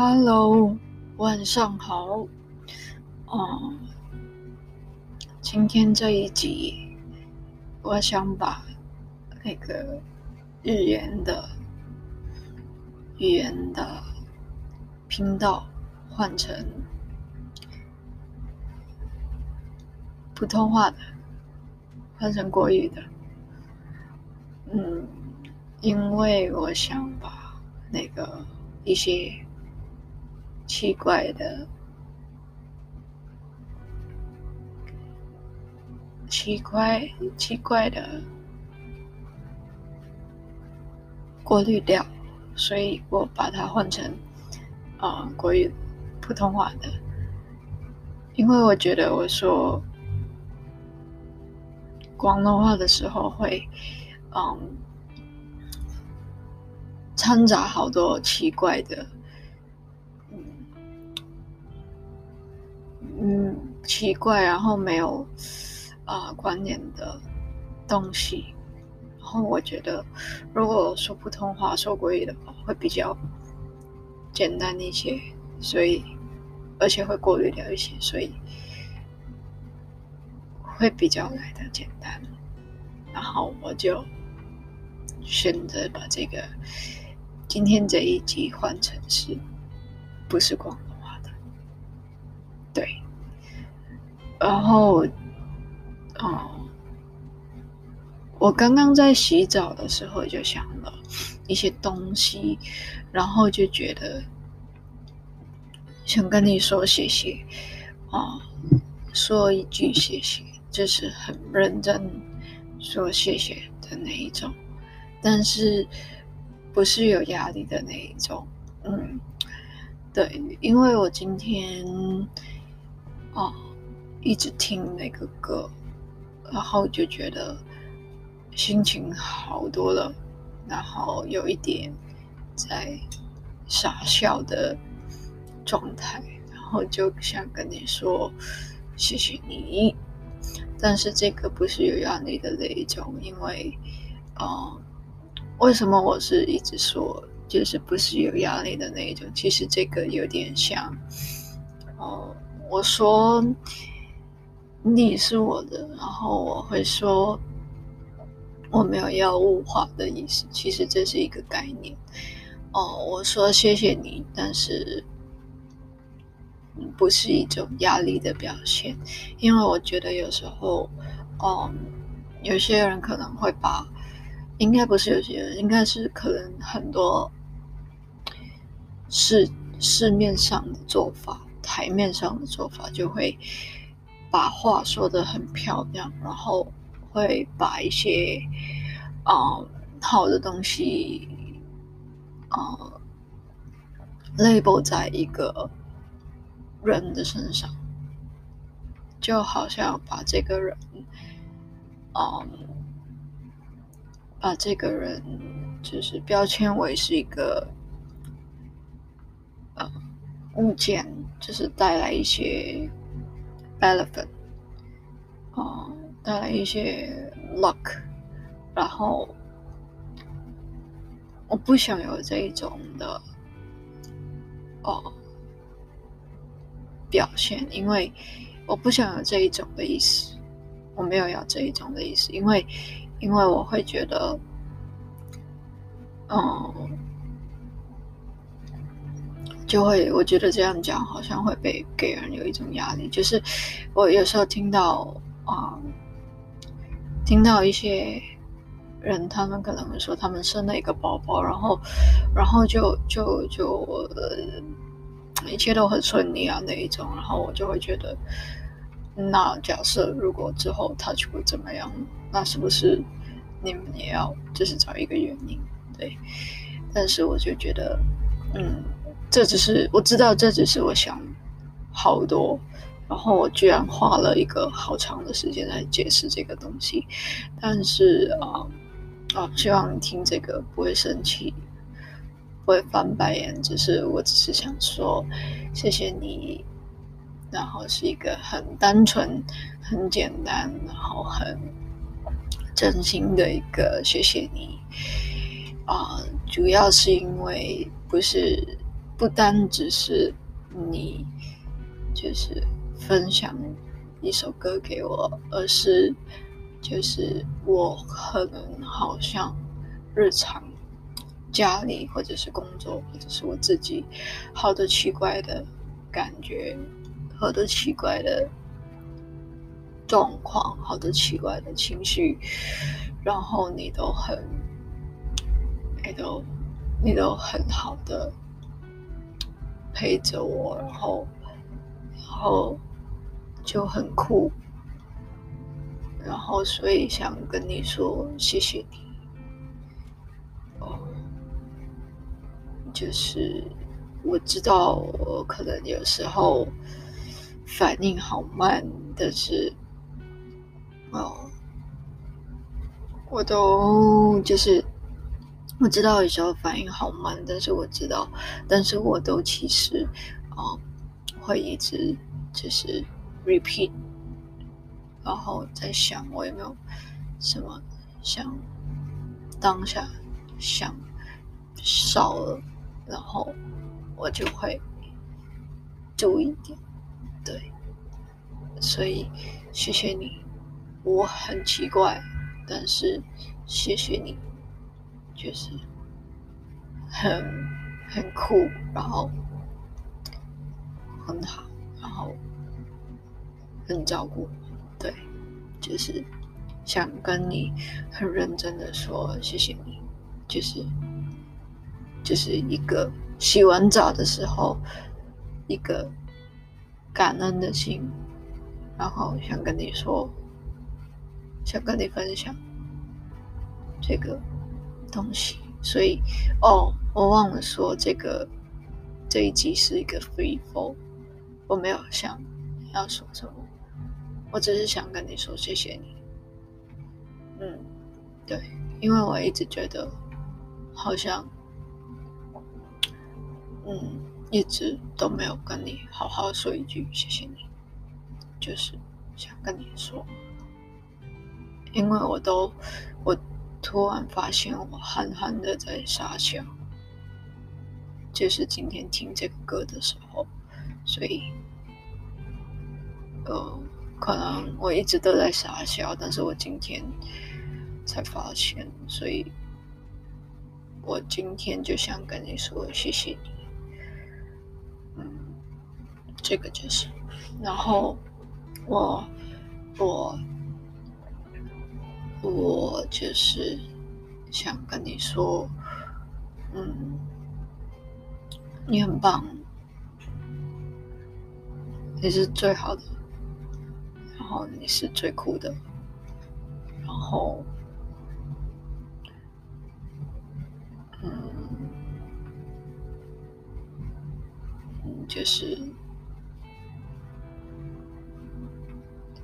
Hello，晚上好。嗯，今天这一集，我想把那个语言的语言的频道换成普通话的，换成国语的。嗯，因为我想把那个一些。奇怪的、奇怪、奇怪的过滤掉，所以我把它换成啊、呃、国语普通话的，因为我觉得我说广东话的时候会嗯掺杂好多奇怪的。嗯，奇怪，然后没有啊、呃、关联的东西。然后我觉得，如果说普通话、说国语的话，会比较简单一些，所以而且会过滤掉一些，所以会比较来的简单。然后我就选择把这个今天这一集换成是，不是广，对。然后，哦，我刚刚在洗澡的时候就想了一些东西，然后就觉得想跟你说谢谢，啊、哦，说一句谢谢，就是很认真说谢谢的那一种，但是不是有压力的那一种，嗯，对，因为我今天，哦。一直听那个歌，然后就觉得心情好多了，然后有一点在傻笑的状态，然后就想跟你说谢谢你。但是这个不是有压力的那一种，因为，呃，为什么我是一直说就是不是有压力的那一种？其实这个有点像，呃，我说。你是我的，然后我会说我没有要物化的意思，其实这是一个概念。哦，我说谢谢你，但是不是一种压力的表现，因为我觉得有时候，嗯，有些人可能会把，应该不是有些人，应该是可能很多市市面上的做法，台面上的做法就会。把话说得很漂亮，然后会把一些啊、好的东西啊、label 在一个人的身上，就好像把这个人啊、嗯、把这个人就是标签为是一个呃物件，就是带来一些。Elephant，哦，带来一些 luck，然后我不想有这一种的哦表现，因为我不想有这一种的意思，我没有要这一种的意思，因为因为我会觉得，嗯。就会，我觉得这样讲好像会被给人有一种压力。就是我有时候听到啊、听到一些人，他们可能会说他们生了一个宝宝，然后，然后就就就、呃、一切都很顺利啊那一种，然后我就会觉得，那假设如果之后他就会怎么样，那是不是你们也要就是找一个原因？对，但是我就觉得，嗯。这只是我知道，这只是我想好多，然后我居然花了一个好长的时间来解释这个东西，但是啊啊，希望你听这个不会生气，不会翻白眼，只是我只是想说谢谢你，然后是一个很单纯、很简单，然后很真心的一个谢谢你啊，主要是因为不是。不单只是你就是分享一首歌给我，而是就是我可能好像日常家里或者是工作或者是我自己好多奇怪的感觉，好多奇怪的状况，好多奇怪的情绪，然后你都很，你都你都很好的。陪着我，然后，然后就很酷，然后所以想跟你说谢谢你。哦，就是我知道我可能有时候反应好慢，但是哦，我都就是。我知道有时候反应好慢，但是我知道，但是我都其实啊、会一直就是 repeat，然后在想我有没有什么想当下想少了，然后我就会注意点，对，所以谢谢你，我很奇怪，但是谢谢你。就是很很酷，然后很好，然后很照顾，对，就是想跟你很认真的说谢谢你，就是就是一个洗完澡的时候一个感恩的心，然后想跟你说，想跟你分享这个。东西，所以哦，我忘了说这个这一集是一个 free flow，我没有想要说什么，我只是想跟你说谢谢你。嗯，对，因为我一直觉得好像嗯一直都没有跟你好好说一句谢谢你，就是想跟你说，因为我都我。突然发现我憨憨的在傻笑，就是今天听这个歌的时候，所以，呃，可能我一直都在傻笑，但是我今天才发现，所以，我今天就想跟你说谢谢你，嗯，这个就是，然后我我。我就是想跟你说，嗯，你很棒，你是最好的，然后你是最酷的，然后，嗯，就是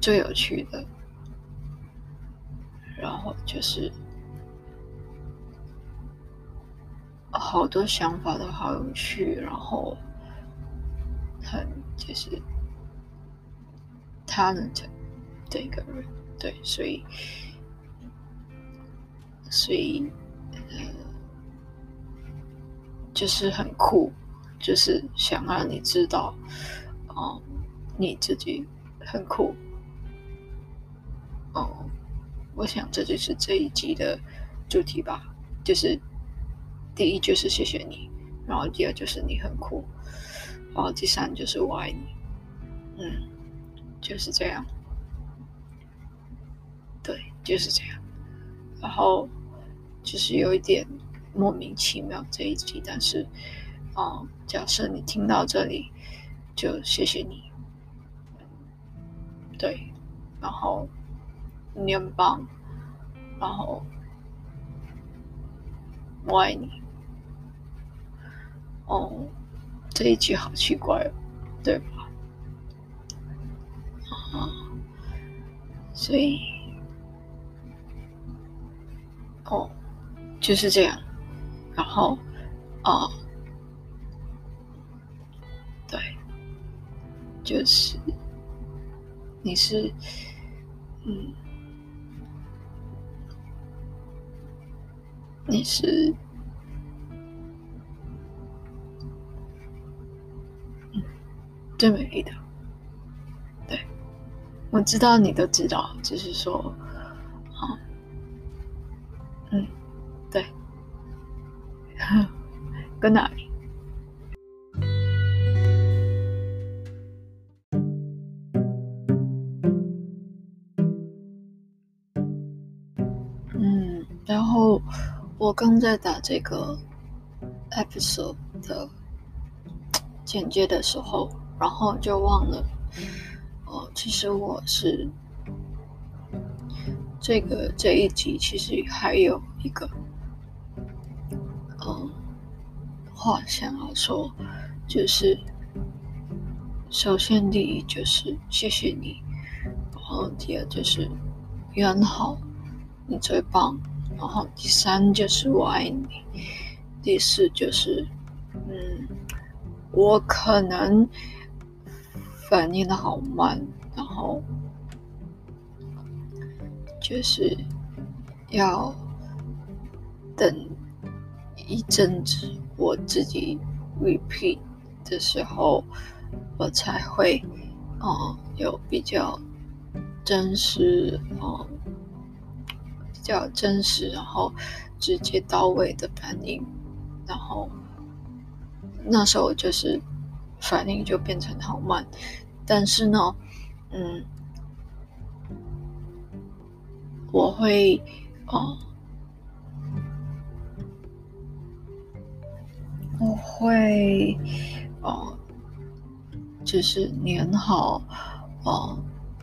最有趣的。就是好多想法都好有趣，然后很就是他能这这个人，对，所以所以呃就是很酷，就是想让你知道，哦，你自己很酷，哦。我想这就是这一集的主题吧，就是第一就是谢谢你，然后第二就是你很酷，然后第三就是我爱你，嗯，就是这样，对，就是这样，然后就是有一点莫名其妙这一集，但是哦、嗯，假设你听到这里，就谢谢你，对，然后。你很棒，然后我爱你。哦，这一句好奇怪哦，对吧？啊，所以，哦，就是这样。然后，啊，对，就是你是，嗯。你是最美丽的。对，我知道你都知道，只是说，啊，嗯，对，跟哪里？嗯，然后我刚在打这个 episode 的简介的时候，然后就忘了，哦，其实我是这个这一集其实还有一个，嗯，话想要说，就是首先第一就是谢谢你，然后第二就是缘好。你最棒，然后第三就是我爱你，第四就是，嗯，我可能反应的好慢，然后就是要等一阵子，我自己 repeat 的时候，我才会，嗯，有比较真实，嗯。较真实，然后直接到位的反应，然后那时候就是反应就变成好慢，但是呢，嗯，我会，哦，我会，哦，就是黏好，哦，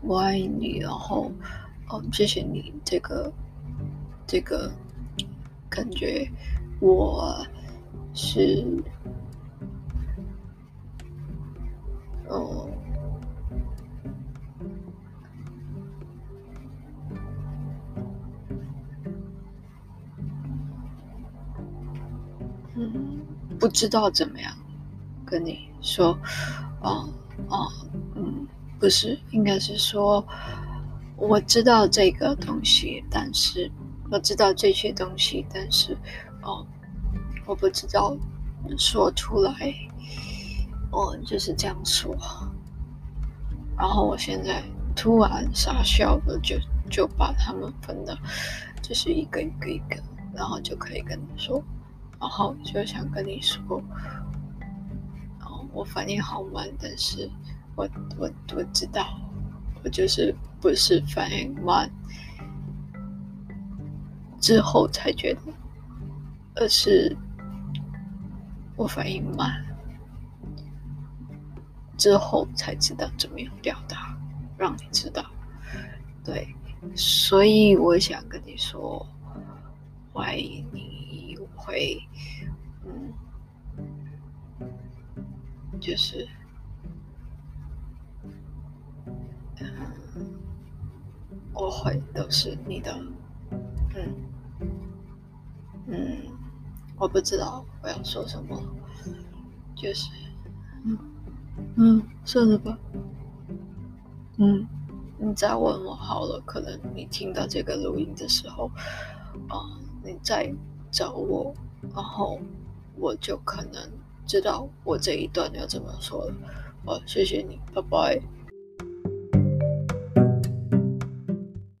我爱你，然后，哦，谢谢你这个。这个感觉，我是，哦，嗯，不知道怎么样跟你说，哦哦，嗯，不是，应该是说，我知道这个东西，但是。我知道这些东西，但是，哦，我不知道说出来，哦，就是这样说。然后我现在突然傻笑了，就就把他们分的，就是一个一个一个，然后就可以跟你说，然后就想跟你说，哦，我反应好慢，但是我我我知道，我就是不是反应慢。之后才觉得，而是我反应慢，之后才知道怎么样表达，让你知道。对，所以我想跟你说，怀疑你，会，嗯，就是，我会都是你的，嗯。嗯，我不知道我要说什么，就是，嗯嗯，算了吧，嗯，你再问我好了，可能你听到这个录音的时候，啊、你再找我，然后我就可能知道我这一段要怎么说了。哦，谢谢你，拜拜。